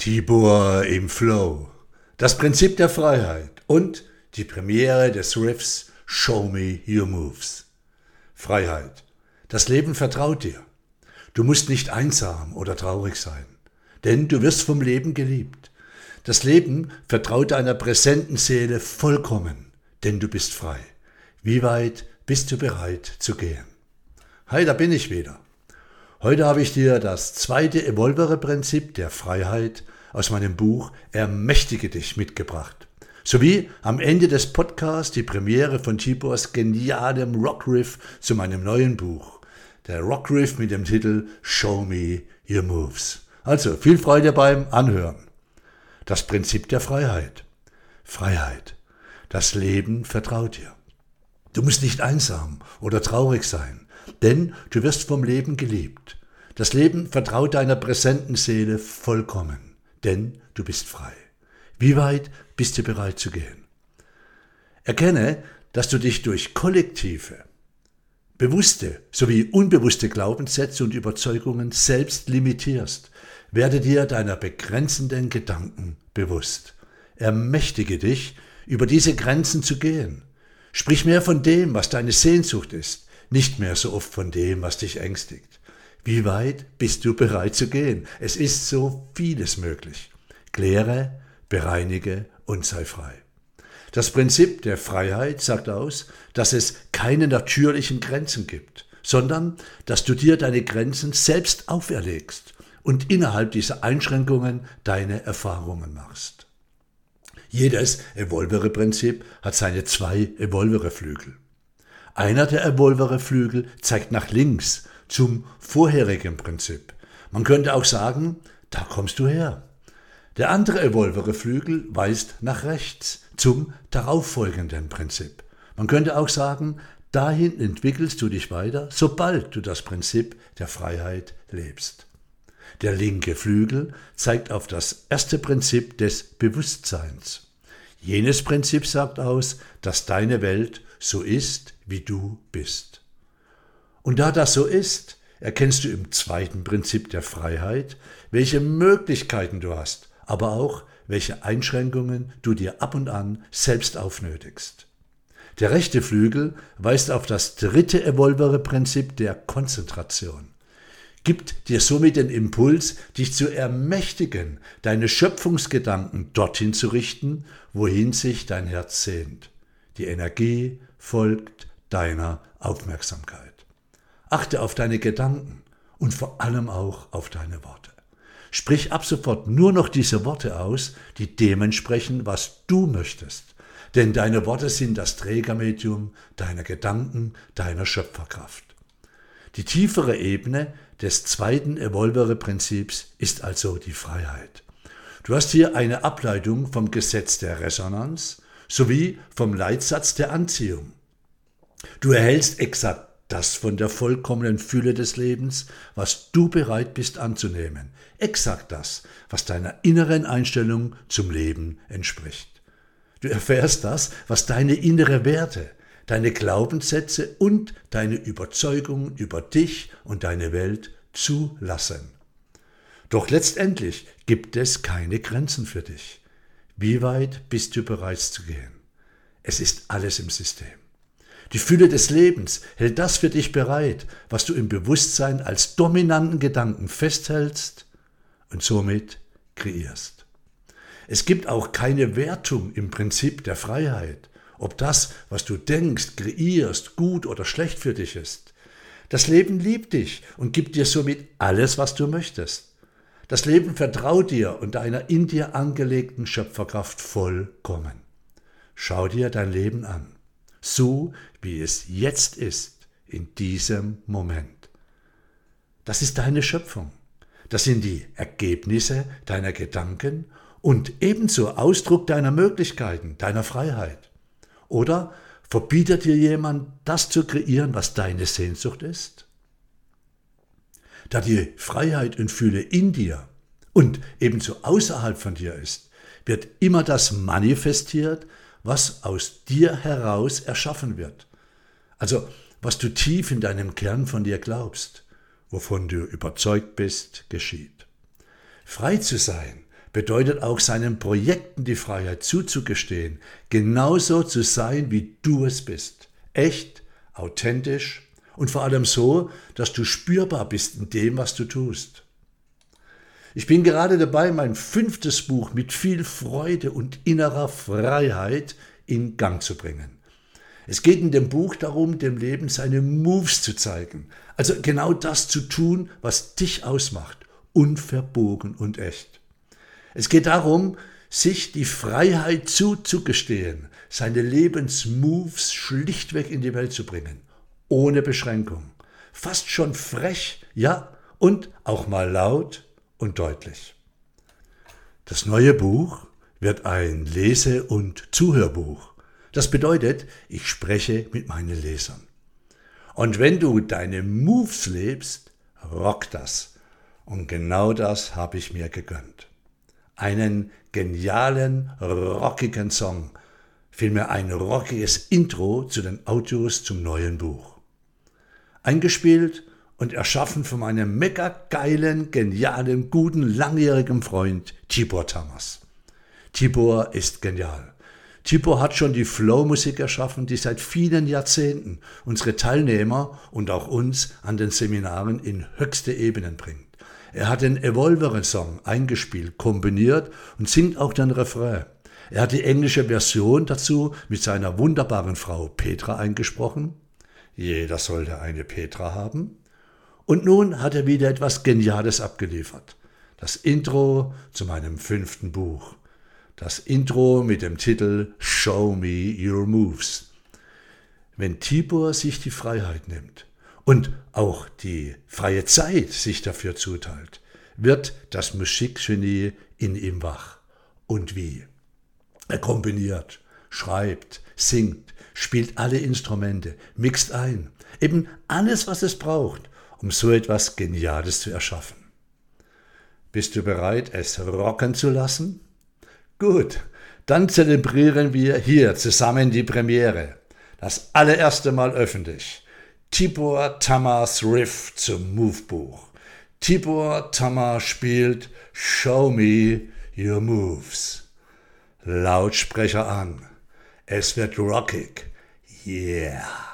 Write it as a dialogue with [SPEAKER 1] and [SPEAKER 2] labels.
[SPEAKER 1] Tibor im Flow, das Prinzip der Freiheit und die Premiere des Riffs Show Me Your Moves. Freiheit. Das Leben vertraut dir. Du musst nicht einsam oder traurig sein, denn du wirst vom Leben geliebt. Das Leben vertraut deiner präsenten Seele vollkommen, denn du bist frei. Wie weit bist du bereit zu gehen? Hi, da bin ich wieder. Heute habe ich dir das zweite Evolvere-Prinzip der Freiheit aus meinem Buch Ermächtige dich mitgebracht. Sowie am Ende des Podcasts die Premiere von Tibors genialem Rockriff zu meinem neuen Buch. Der Rockriff mit dem Titel Show Me Your Moves. Also viel Freude beim Anhören. Das Prinzip der Freiheit. Freiheit. Das Leben vertraut dir. Du musst nicht einsam oder traurig sein denn du wirst vom Leben geliebt. Das Leben vertraut deiner präsenten Seele vollkommen, denn du bist frei. Wie weit bist du bereit zu gehen? Erkenne, dass du dich durch kollektive, bewusste sowie unbewusste Glaubenssätze und Überzeugungen selbst limitierst. Werde dir deiner begrenzenden Gedanken bewusst. Ermächtige dich, über diese Grenzen zu gehen. Sprich mehr von dem, was deine Sehnsucht ist, nicht mehr so oft von dem, was dich ängstigt. Wie weit bist du bereit zu gehen? Es ist so vieles möglich. Kläre, bereinige und sei frei. Das Prinzip der Freiheit sagt aus, dass es keine natürlichen Grenzen gibt, sondern dass du dir deine Grenzen selbst auferlegst und innerhalb dieser Einschränkungen deine Erfahrungen machst. Jedes Evolvere-Prinzip hat seine zwei Evolvere-Flügel. Einer der Evolvere-Flügel zeigt nach links zum vorherigen Prinzip. Man könnte auch sagen, da kommst du her. Der andere Evolvere-Flügel weist nach rechts zum darauffolgenden Prinzip. Man könnte auch sagen, dahin entwickelst du dich weiter, sobald du das Prinzip der Freiheit lebst. Der linke Flügel zeigt auf das erste Prinzip des Bewusstseins. Jenes Prinzip sagt aus, dass deine Welt so ist, wie du bist. Und da das so ist, erkennst du im zweiten Prinzip der Freiheit, welche Möglichkeiten du hast, aber auch welche Einschränkungen du dir ab und an selbst aufnötigst. Der rechte Flügel weist auf das dritte Evolvere-Prinzip der Konzentration, gibt dir somit den Impuls, dich zu ermächtigen, deine Schöpfungsgedanken dorthin zu richten, wohin sich dein Herz sehnt. Die Energie folgt deiner Aufmerksamkeit. Achte auf deine Gedanken und vor allem auch auf deine Worte. Sprich ab sofort nur noch diese Worte aus, die dementsprechend, was du möchtest. Denn deine Worte sind das Trägermedium deiner Gedanken, deiner Schöpferkraft. Die tiefere Ebene des zweiten Evolvere-Prinzips ist also die Freiheit. Du hast hier eine Ableitung vom Gesetz der Resonanz sowie vom Leitsatz der Anziehung. Du erhältst exakt das von der vollkommenen Fülle des Lebens, was du bereit bist anzunehmen. Exakt das, was deiner inneren Einstellung zum Leben entspricht. Du erfährst das, was deine innere Werte, deine Glaubenssätze und deine Überzeugungen über dich und deine Welt zulassen. Doch letztendlich gibt es keine Grenzen für dich. Wie weit bist du bereit zu gehen? Es ist alles im System. Die Fülle des Lebens hält das für dich bereit, was du im Bewusstsein als dominanten Gedanken festhältst und somit kreierst. Es gibt auch keine Wertung im Prinzip der Freiheit, ob das, was du denkst, kreierst, gut oder schlecht für dich ist. Das Leben liebt dich und gibt dir somit alles, was du möchtest. Das Leben vertraut dir und deiner in dir angelegten Schöpferkraft vollkommen. Schau dir dein Leben an so wie es jetzt ist, in diesem Moment. Das ist deine Schöpfung. Das sind die Ergebnisse deiner Gedanken und ebenso Ausdruck deiner Möglichkeiten, deiner Freiheit. Oder verbietet dir jemand, das zu kreieren, was deine Sehnsucht ist? Da die Freiheit und Fühle in dir und ebenso außerhalb von dir ist, wird immer das manifestiert, was aus dir heraus erschaffen wird. Also was du tief in deinem Kern von dir glaubst, wovon du überzeugt bist, geschieht. Frei zu sein bedeutet auch seinen Projekten die Freiheit zuzugestehen, genauso zu sein, wie du es bist. Echt, authentisch und vor allem so, dass du spürbar bist in dem, was du tust. Ich bin gerade dabei, mein fünftes Buch mit viel Freude und innerer Freiheit in Gang zu bringen. Es geht in dem Buch darum, dem Leben seine Moves zu zeigen. Also genau das zu tun, was dich ausmacht. Unverbogen und echt. Es geht darum, sich die Freiheit zuzugestehen, seine Lebensmoves schlichtweg in die Welt zu bringen. Ohne Beschränkung. Fast schon frech, ja, und auch mal laut und deutlich. Das neue Buch wird ein Lese- und Zuhörbuch. Das bedeutet, ich spreche mit meinen Lesern. Und wenn du deine Moves lebst, rock das. Und genau das habe ich mir gegönnt. Einen genialen, rockigen Song, vielmehr ein rockiges Intro zu den Audios zum neuen Buch. Eingespielt und erschaffen von meinem mega geilen, genialen, guten, langjährigen Freund Tibor Tamas. Tibor ist genial. Tibor hat schon die Flow-Musik erschaffen, die seit vielen Jahrzehnten unsere Teilnehmer und auch uns an den Seminaren in höchste Ebenen bringt. Er hat den Evolvere-Song eingespielt, kombiniert und singt auch den Refrain. Er hat die englische Version dazu mit seiner wunderbaren Frau Petra eingesprochen. Jeder sollte eine Petra haben. Und nun hat er wieder etwas Geniales abgeliefert. Das Intro zu meinem fünften Buch. Das Intro mit dem Titel Show Me Your Moves. Wenn Tibor sich die Freiheit nimmt und auch die freie Zeit sich dafür zuteilt, wird das Musikgenie in ihm wach. Und wie? Er kombiniert, schreibt, singt, spielt alle Instrumente, mixt ein. Eben alles, was es braucht, um so etwas Geniales zu erschaffen. Bist du bereit, es rocken zu lassen? Gut, dann zelebrieren wir hier zusammen die Premiere. Das allererste Mal öffentlich. Tibor Tamas Riff zum Movebuch. Tibor Tamar spielt Show Me Your Moves. Lautsprecher an. Es wird rockig. Yeah.